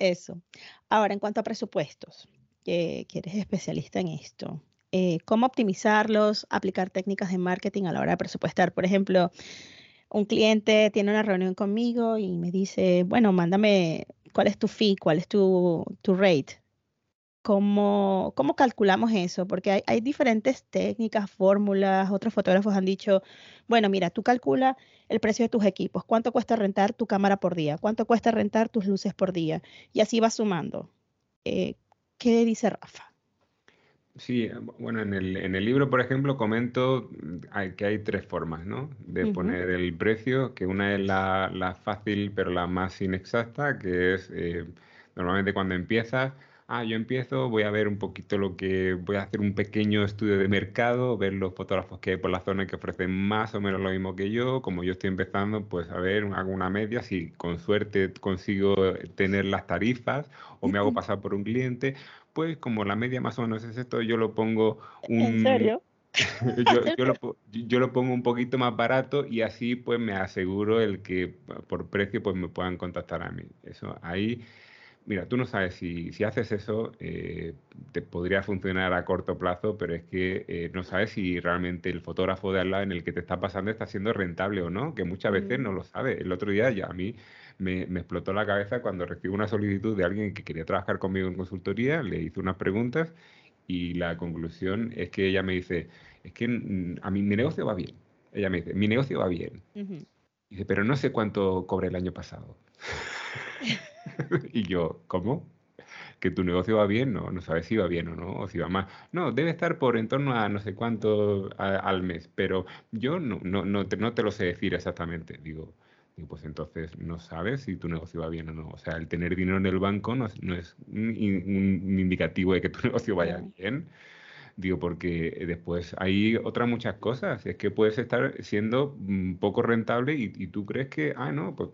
Eso. Ahora, en cuanto a presupuestos, que, eres especialista en esto, eh, cómo optimizarlos, aplicar técnicas de marketing a la hora de presupuestar. Por ejemplo, un cliente tiene una reunión conmigo y me dice, bueno, mándame cuál es tu fee, cuál es tu, tu rate. ¿Cómo, ¿Cómo calculamos eso? Porque hay, hay diferentes técnicas, fórmulas. Otros fotógrafos han dicho, bueno, mira, tú calcula el precio de tus equipos, cuánto cuesta rentar tu cámara por día, cuánto cuesta rentar tus luces por día, y así vas sumando. Eh, ¿Qué dice Rafa? Sí, bueno, en el, en el libro, por ejemplo, comento mm, que hay tres formas, ¿no? De poner el precio, que una es la, la, fácil pero la más inexacta, que es eh, normalmente cuando empiezas, ah, yo empiezo, voy a ver un poquito lo que, voy a hacer un pequeño estudio de mercado, ver los fotógrafos que hay por la zona que ofrecen más o menos lo mismo que yo, como yo estoy empezando, pues a ver, hago una media, si con suerte consigo tener las tarifas o me hago pasar por un cliente, pues como la media más o menos es esto, yo lo pongo un... ¿En serio? yo, lo, pongo un poquito más barato y así pues me aseguro el que por precio pues me puedan contactar a mí. Eso ahí, mira, tú no sabes si, si haces eso, eh, te podría funcionar a corto plazo, pero es que eh, no sabes si realmente el fotógrafo de al lado en el que te está pasando está siendo rentable o no, que muchas veces mm. no lo sabe. El otro día ya a mí me, explotó la cabeza cuando recibo una solicitud de alguien que quería trabajar conmigo en consultoría, le hice unas preguntas y la conclusión es que ella me dice, es que mm, a mí mi negocio va bien. Ella me dice, mi negocio va bien. Dice, pero no sé cuánto cobré el año pasado. y yo, ¿cómo? que tu negocio va bien, no, no sabes si va bien o no, o si va mal. No, debe estar por en torno a no sé cuánto al mes, pero yo no, no, no, te, no te lo sé decir exactamente. Digo, y pues entonces no sabes si tu negocio va bien o no. O sea, el tener dinero en el banco no es, no es un, indicativo de que tu negocio vaya bien. Digo, porque después hay otras muchas cosas. Es que puedes estar siendo mm, poco rentable y, tú crees que, ah, no, pues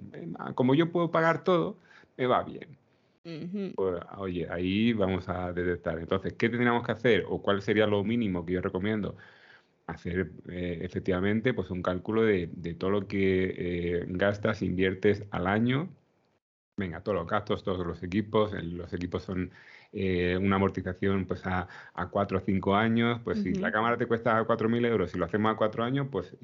como yo puedo pagar todo, me va bien. Pues, oye, ahí vamos a detectar. Entonces, ¿qué tendríamos que hacer? ¿O cuál sería lo mínimo que yo recomiendo? hacer eh, efectivamente pues un cálculo de, todo lo que eh, gastas, inviertes al año. Venga, todos los gastos, todos los equipos. Los equipos son eh, una amortización pues a, a 4 o 5 años. Pues si la cámara te cuesta 4.000 euros y lo hacemos a 4 años, pues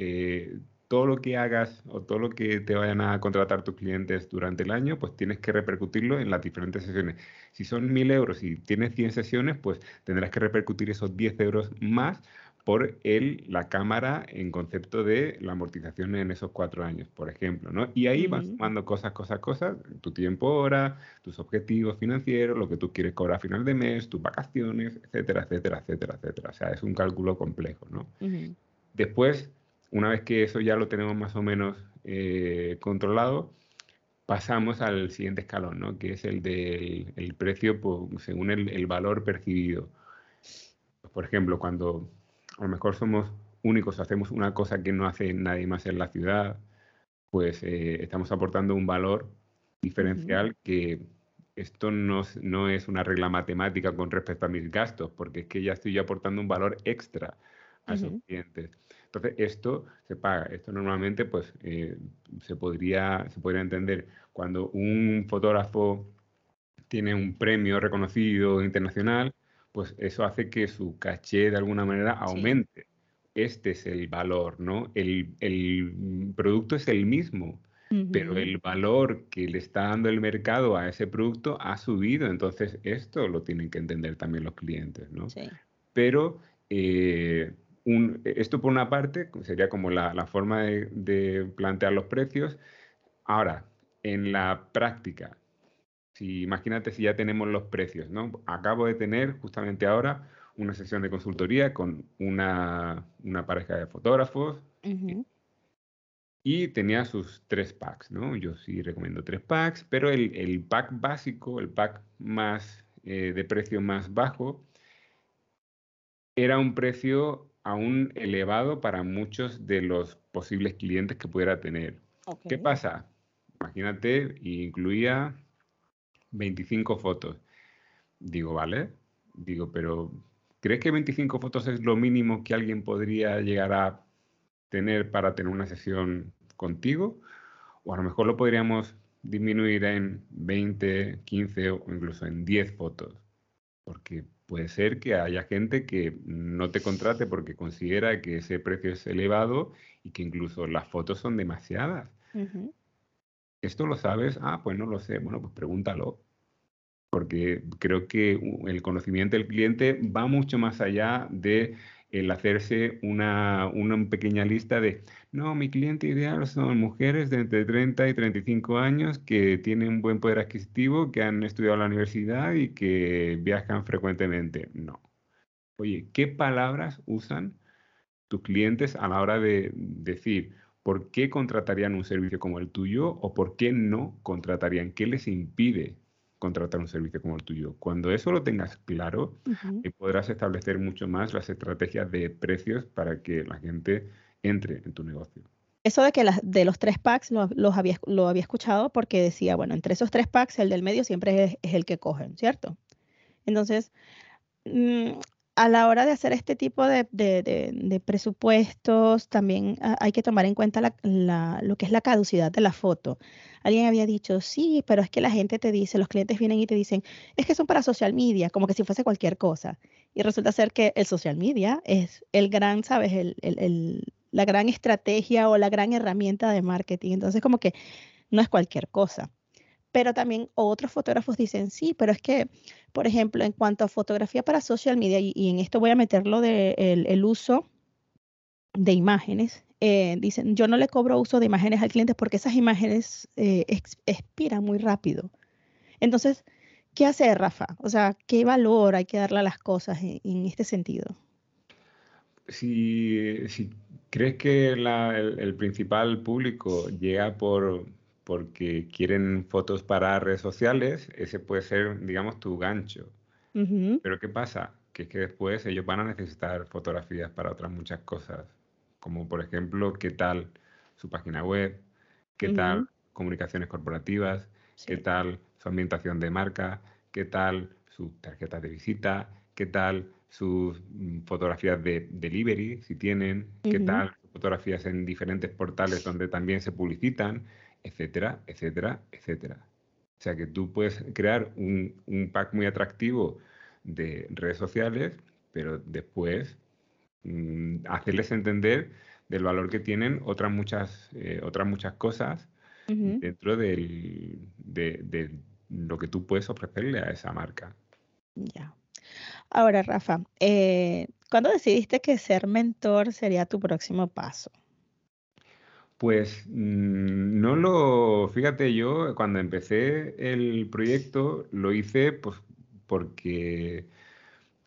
todo lo que hagas o todo lo que te vayan a contratar tus clientes durante el año, pues tienes que repercutirlo en las diferentes sesiones. Si son 1.000 euros y tienes 100 sesiones, pues tendrás que repercutir esos 10 euros más por el, la cámara en concepto de la amortización en esos cuatro años, por ejemplo, ¿no? Y ahí vas sumando cosas, cosas, cosas, tu tiempo hora, tus objetivos financieros, lo que tú quieres cobrar a final de mes, tus vacaciones, etcétera, etcétera, etcétera, etcétera. O sea, es un cálculo complejo, ¿no? Después, una vez que eso ya lo tenemos más o menos eh, controlado, pasamos al siguiente escalón, ¿no? Que es el del el precio según el, el valor percibido. Por ejemplo, cuando a lo mejor somos únicos, hacemos una cosa que no hace nadie más en la ciudad, pues eh, estamos aportando un valor diferencial que esto no, no, es una regla matemática con respecto a mis gastos, porque es que ya estoy aportando un valor extra a esos clientes. Entonces, esto se paga. Esto normalmente pues, eh, se, podría, se podría entender cuando un fotógrafo tiene un premio reconocido internacional, pues eso hace que su caché de alguna manera aumente. Este es el valor, ¿no? El, producto es el mismo, pero el valor que le está dando el mercado a ese producto ha subido. Entonces, esto lo tienen que entender también los clientes, ¿no? Sí. Pero eh, esto por una parte sería como la, forma de, de plantear los precios. Ahora, en la práctica, imagínate si ya tenemos los precios, ¿no? Acabo de tener justamente ahora una sesión de consultoría con una, pareja de fotógrafos y tenía sus tres packs, ¿no? Yo sí recomiendo tres packs, pero el, pack básico, el pack más eh, de precio más bajo, era un precio aún elevado para muchos de los posibles clientes que pudiera tener. ¿Qué pasa? Imagínate, incluía 25 fotos. Digo, vale. Digo, pero ¿crees que 25 fotos es lo mínimo que alguien podría llegar a tener para tener una sesión contigo? O a lo mejor lo podríamos disminuir en 20, 15 o incluso en 10 fotos. Porque puede ser que haya gente que no te contrate porque considera que ese precio es elevado y que incluso las fotos son demasiadas. ¿Esto lo sabes? Ah, pues no lo sé. Bueno, pues pregúntalo. Porque creo que el conocimiento del cliente va mucho más allá de el hacerse una, una, pequeña lista de, no, mi cliente ideal son mujeres de entre 30 y 35 años que tienen un buen poder adquisitivo, que han estudiado en la universidad y que viajan frecuentemente. No. Oye, ¿qué palabras usan tus clientes a la hora de decir por qué contratarían un servicio como el tuyo o por qué no contratarían? ¿Qué les impide contratar un servicio como el tuyo. Cuando eso lo tengas claro, eh, podrás establecer mucho más las estrategias de precios para que la gente entre en tu negocio. Eso de que de los tres packs lo, los había, lo había escuchado porque decía, bueno, entre esos tres packs el del medio siempre es, es el que cogen, ¿cierto? Entonces, mm, a la hora de hacer este tipo de, presupuestos, también hay que tomar en cuenta lo que es la caducidad de la foto. Alguien había dicho, sí, pero es que la gente te dice, los clientes vienen y te dicen, es que son para social media, como que si fuese cualquier cosa. Y resulta ser que el social media es el gran, ¿sabes? la gran estrategia o la gran herramienta de marketing. Entonces, como que no es cualquier cosa. Pero también otros fotógrafos dicen, sí, pero es que, por ejemplo, en cuanto a fotografía para social media, y, en esto voy a meterlo de el, uso de imágenes, eh, dicen, yo no le cobro uso de imágenes al cliente porque esas imágenes eh, expiran muy rápido. Entonces, ¿qué hace Rafa? O sea, ¿qué valor hay que darle a las cosas en, este sentido? Si, crees que el, principal público llega por, porque quieren fotos para redes sociales, ese puede ser, digamos, tu gancho. Pero ¿qué pasa? Que es que después ellos van a necesitar fotografías para otras muchas cosas, como por ejemplo, qué tal su página web, qué tal comunicaciones corporativas, qué tal su ambientación de marca, qué tal su tarjeta de visita, qué tal sus mm, fotografías de delivery, si tienen, qué tal fotografías en diferentes portales donde también se publicitan etcétera, etcétera, etcétera. O sea que tú puedes crear un, pack muy atractivo de redes sociales, pero después mm, hacerles entender del valor que tienen otras muchas, eh, otras muchas cosas dentro de, lo que tú puedes ofrecerle a esa marca. Ya. Ahora, Rafa, eh, ¿cuándo decidiste que ser mentor sería tu próximo paso? Pues mm, no lo, fíjate yo, cuando empecé el proyecto lo hice pues porque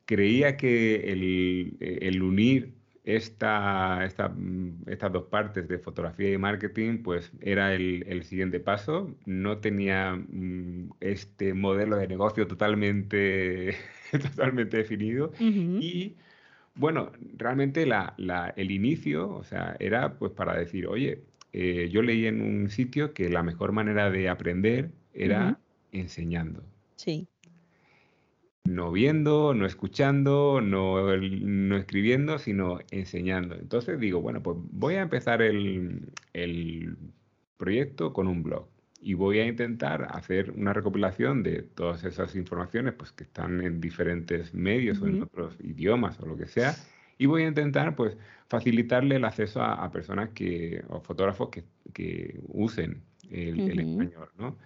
creía que el, unir esta, mm, estas dos partes de fotografía y marketing pues era el, siguiente paso. No tenía mm, este modelo de negocio totalmente, totalmente definido y bueno, realmente el inicio, o sea, era pues para decir, oye, eh, yo leí en un sitio que la mejor manera de aprender era enseñando. Sí. No viendo, no escuchando, no, no, escribiendo, sino enseñando. Entonces digo, bueno, pues voy a empezar el, el proyecto con un blog y voy a intentar hacer una recopilación de todas esas informaciones pues, que están en diferentes medios o en otros idiomas o lo que sea. Y voy a intentar pues, facilitarle el acceso a, personas que, o fotógrafos que, que usen el, español. ¿no?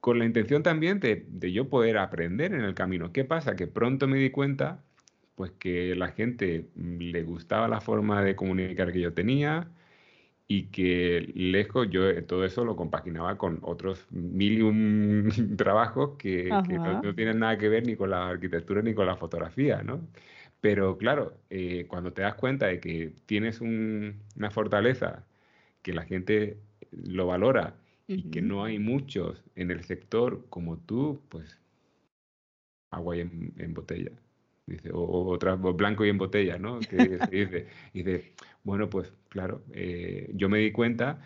Con la intención también de, de, yo poder aprender en el camino. ¿Qué pasa? Que pronto me di cuenta pues que la gente le gustaba la forma de comunicar que yo tenía, y que lejos yo eh, todo eso lo compaginaba con otros mil y un trabajos que, no, tienen nada que ver ni con la arquitectura ni con la fotografía, ¿no? Pero claro, eh, cuando te das cuenta de que tienes una fortaleza, que la gente lo valora y que no hay muchos en el sector como tú, pues agua en, en botella. Dice, o, otra, blanco y en botella, ¿no? Que se dice, dice, bueno, pues claro, eh, yo me di cuenta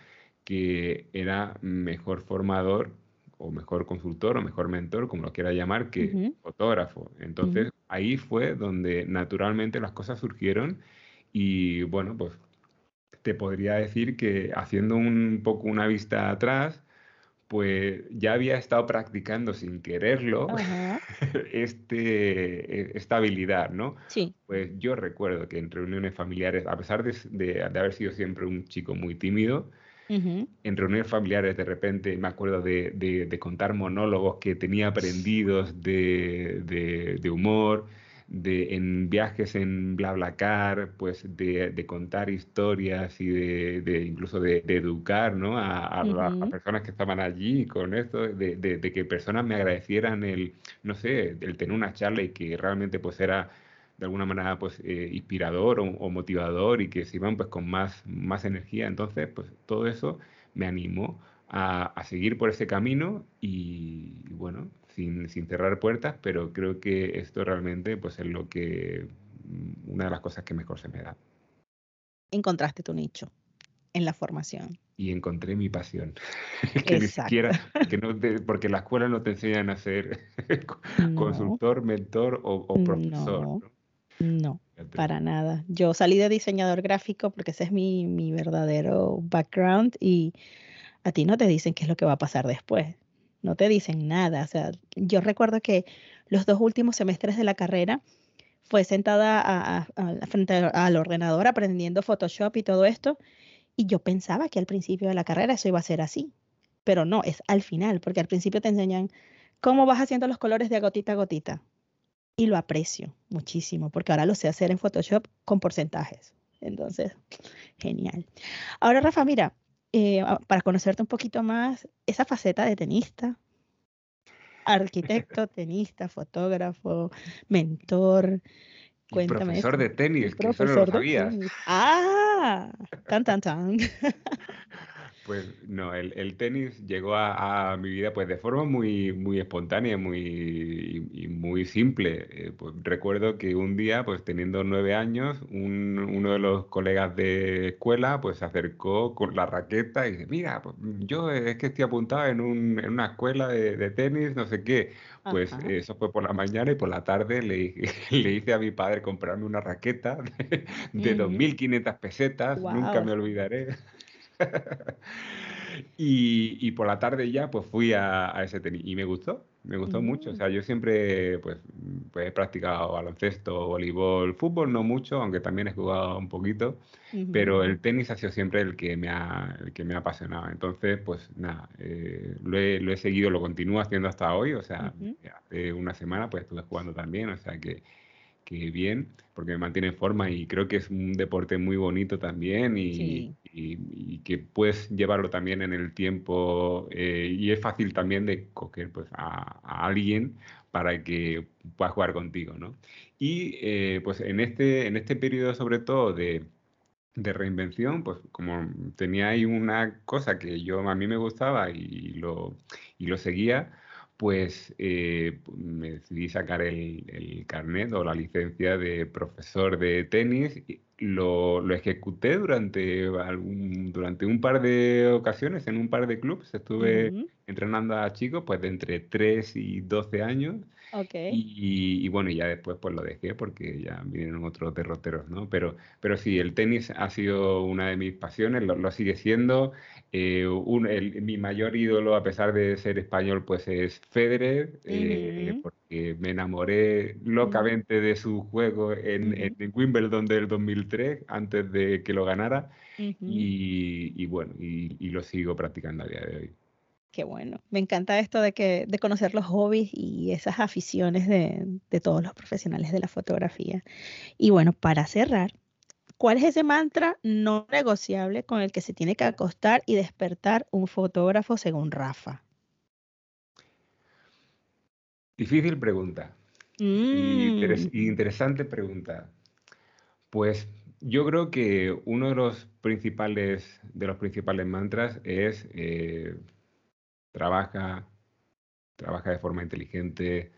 que era mejor formador o mejor consultor o mejor mentor, como lo quiera llamar, que fotógrafo. Entonces ahí fue donde naturalmente las cosas surgieron y bueno, pues te podría decir que haciendo un poco una vista atrás, pues ya había estado practicando sin quererlo este, e, esta habilidad, ¿no? Sí. Pues yo recuerdo que en reuniones familiares, a pesar de, de, haber sido siempre un chico muy tímido, en reuniones familiares de repente me acuerdo de, de contar monólogos que tenía aprendidos de, humor, de, en viajes en BlaBlaCar, pues de, de contar historias y de, incluso de, educar ¿no? a, a, personas que estaban allí con esto, de, que personas me agradecieran el, no sé, el tener una charla y que realmente pues era de alguna manera pues eh, inspirador o, motivador y que se iban pues con más, más energía. Entonces, pues todo eso me animó a, a seguir por ese camino y, bueno, sin, sin, cerrar puertas, pero creo que esto realmente pues es lo que, mm, una de las cosas que mejor se me da. Encontraste tu nicho en la formación. Y encontré mi pasión. que ni siquiera, que no porque la escuela no te enseñan a ser consultor, mentor o, profesor. No, para nada. Yo salí de diseñador gráfico porque ese es mi, mi verdadero background y a ti no te dicen qué es lo que va a pasar después no te dicen nada. O sea, yo recuerdo que los dos últimos semestres de la carrera fue sentada a, frente al ordenador aprendiendo Photoshop y todo esto, y yo pensaba que al principio de la carrera eso iba a ser así, pero no, es al final, porque al principio te enseñan cómo vas haciendo los colores de gotita a gotita. Y lo aprecio muchísimo, porque ahora lo sé hacer en Photoshop con porcentajes. Entonces, genial. Ahora, Rafa, mira, eh, para conocerte un poquito más, esa faceta de tenista, arquitecto, tenista, fotógrafo, mentor. Cuéntame. profesor de tenis, que eso no lo sabías. Ah, tan, tan, tan. Pues no, el, tenis llegó a, mi vida pues de forma muy, muy espontánea muy, y muy simple. Eh, pues, recuerdo que un día, pues teniendo nueve años, uno de los colegas de escuela pues se acercó con la raqueta y dice, mira, pues, yo es que estoy apuntado en, una escuela de, tenis, no sé qué. Pues eso fue por la mañana y por la tarde le, le hice a mi padre comprarme una raqueta de, 2.500 pesetas, nunca me olvidaré. y, por la tarde ya pues fui a, ese tenis y me gustó, me gustó mucho. O sea, yo siempre pues, pues, he practicado baloncesto, voleibol, fútbol no mucho, aunque también he jugado un poquito, pero el tenis ha sido siempre el que me ha, el que me ha apasionado. Entonces, pues nada, eh, lo, he, lo, he, seguido, lo continúo haciendo hasta hoy, o sea, hace una semana pues estuve jugando también, o sea que que bien, porque me mantiene en forma y creo que es un deporte muy bonito también y, que puedes llevarlo también en el tiempo eh, y es fácil también de coger pues, a, alguien para que pueda jugar contigo, ¿no? Y eh, pues en este, en este periodo sobre todo de, de reinvención, pues como tenía ahí una cosa que yo a mí me gustaba y lo, y lo seguía, pues eh, me decidí sacar el, carnet o la licencia de profesor de tenis. Lo, lo ejecuté durante, algún, durante un par de ocasiones en un par de clubes. Estuve entrenando a chicos pues de entre 3 y 12 años y, bueno, y ya después pues lo dejé porque ya vinieron otros derroteros, ¿no? Pero, pero sí, el tenis ha sido una de mis pasiones, lo, sigue siendo. Eh, mi mayor ídolo, a pesar de ser español, pues es Federer, eh, porque me enamoré locamente de su juego en, en, Wimbledon del 2003, antes de que lo ganara. y, bueno, y lo sigo practicando a día de hoy. Qué bueno. Me encanta esto de que de conocer los hobbies y esas aficiones de, de, todos los profesionales de la fotografía. Y bueno, para cerrar, ¿cuál es ese mantra no negociable con el que se tiene que acostar y despertar un fotógrafo según Rafa? Difícil pregunta. Mm. interesante pregunta. Pues yo creo que uno de los principales, de los principales mantras es eh, trabaja, trabaja de forma inteligente,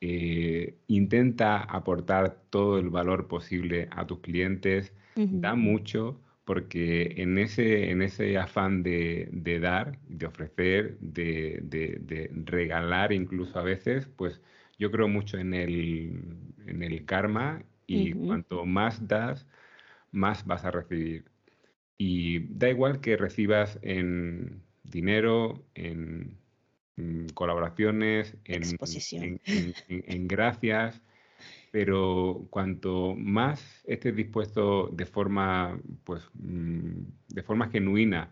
eh, intenta aportar todo el valor posible a tus clientes, da mucho, porque en ese, en ese afán de, dar, de ofrecer, de, regalar incluso a veces, pues yo creo mucho en el, en el karma y cuanto más das, más vas a recibir. Y da igual que recibas en, dinero, en, colaboraciones, en, en, en, gracias, pero cuanto más estés dispuesto de forma, pues, mm, de forma genuina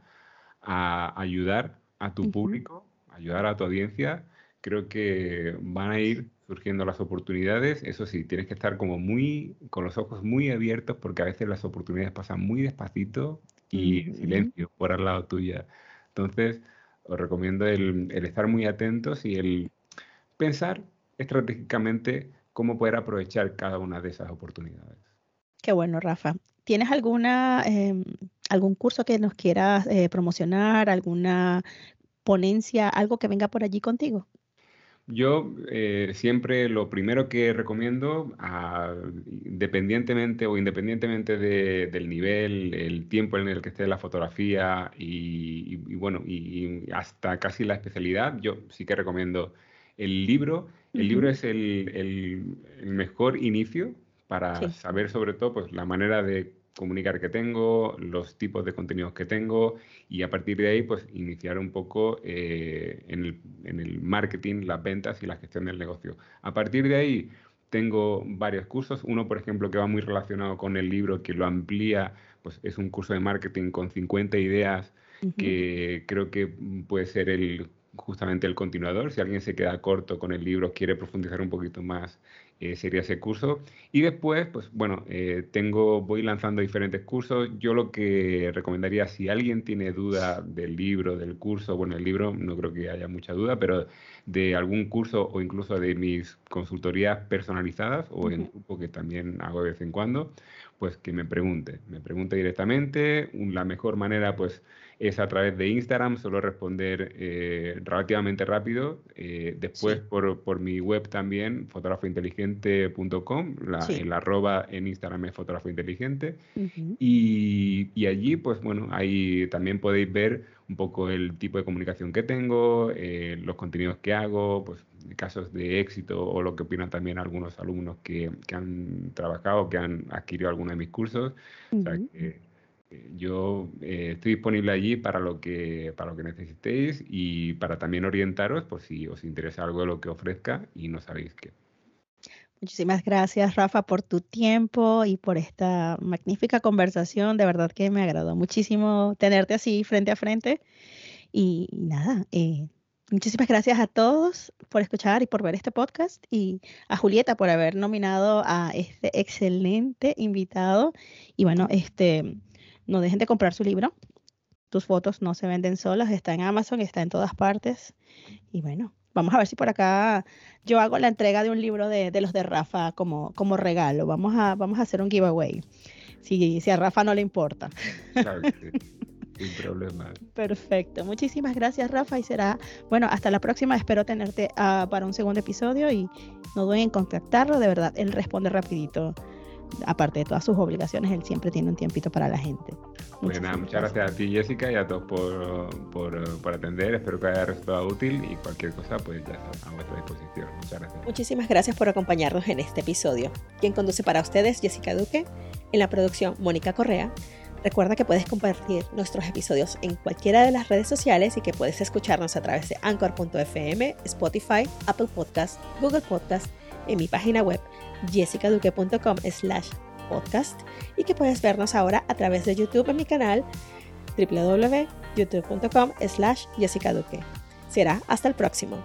a ayudar a tu público, ayudar a tu audiencia, creo que van a ir surgiendo las oportunidades. Eso sí, tienes que estar como muy, con los ojos muy abiertos porque a veces las oportunidades pasan muy despacito y en silencio por al lado tuya. Entonces, os recomiendo el, estar muy atentos y el pensar estratégicamente cómo poder aprovechar cada una de esas oportunidades. Qué bueno, Rafa. ¿Tienes alguna, em, algún curso que nos quieras eh, promocionar, alguna ponencia, algo que venga por allí contigo? Yo eh, siempre lo primero que recomiendo, ah, independientemente o independientemente del nivel, el tiempo en el que esté la fotografía y, bueno, y, hasta casi la especialidad, yo sí que recomiendo el libro. El libro es el, mejor inicio para saber sobre todo pues, la manera de comunicar que tengo, los tipos de contenidos que tengo y a partir de ahí pues iniciar un poco eh, en, el, marketing, las ventas y la gestión del negocio. A partir de ahí tengo varios cursos, uno por ejemplo que va muy relacionado con el libro que lo amplía, pues es un curso de marketing con 50 ideas que creo que puede ser el justamente el continuador. Si alguien se queda corto con el libro, quiere profundizar un poquito más, eh, sería ese curso. Y después, pues bueno, eh, tengo, voy lanzando diferentes cursos. Yo lo que recomendaría, si alguien tiene duda del libro, del curso, bueno, el libro no creo que haya mucha duda, pero de algún curso o incluso de mis consultorías personalizadas o en grupo que también hago de vez en cuando, pues que me pregunte, me pregunte directamente. La mejor manera, pues es a través de Instagram, suelo responder eh, relativamente rápido. Eh, después por, por, mi web también, fotógrafointeligente.com, la, el arroba en Instagram es fotógrafointeligente. y, y, allí, pues bueno, ahí también podéis ver un poco el tipo de comunicación que tengo, eh, los contenidos que hago, pues casos de éxito o lo que opinan también algunos alumnos que, que han trabajado, que han adquirido alguno de mis cursos. O sea, que, yo eh, estoy disponible allí para lo, que, para lo que necesitéis y para también orientaros por si os interesa algo de lo que ofrezca y no sabéis qué. Muchísimas gracias, Rafa, por tu tiempo y por esta magnífica conversación. De verdad que me agradó muchísimo tenerte así frente a frente. Y, nada, eh, muchísimas gracias a todos por escuchar y por ver este podcast y a Julieta por haber nominado a este excelente invitado. Y bueno, este no dejen de comprar su libro. Tus fotos no se venden solas, está en Amazon, está en todas partes. Y bueno, vamos a ver si por acá yo hago la entrega de un libro de, los de Rafa como, como regalo. Vamos a, vamos a hacer un giveaway. Si, si a Rafa no le importa. Claro Sin problema. Perfecto. Muchísimas gracias, Rafa. Y será, bueno, hasta la próxima. Espero tenerte ah, para un segundo episodio y no duden en contactarlo. De verdad, él responde rapidito aparte de todas sus obligaciones, él siempre tiene un tiempito para la gente. Pues muchas gracias a ti Jessica y a todos por, por, por, atender. Espero que haya resultado útil y cualquier cosa pues ya está a vuestra disposición. Muchas gracias. Muchísimas gracias por acompañarnos en este episodio. Quien conduce para ustedes Jessica Duque, en la producción Mónica Correa. Recuerda que puedes compartir nuestros episodios en cualquiera de las redes sociales y que puedes escucharnos a través de anchor.fm, Spotify, Apple Podcast, Google Podcast, en mi página web jessicaduque.com slash podcast y que puedes vernos ahora a través de YouTube en mi canal www.youtube.com slash jessicaduque. Será hasta el próximo.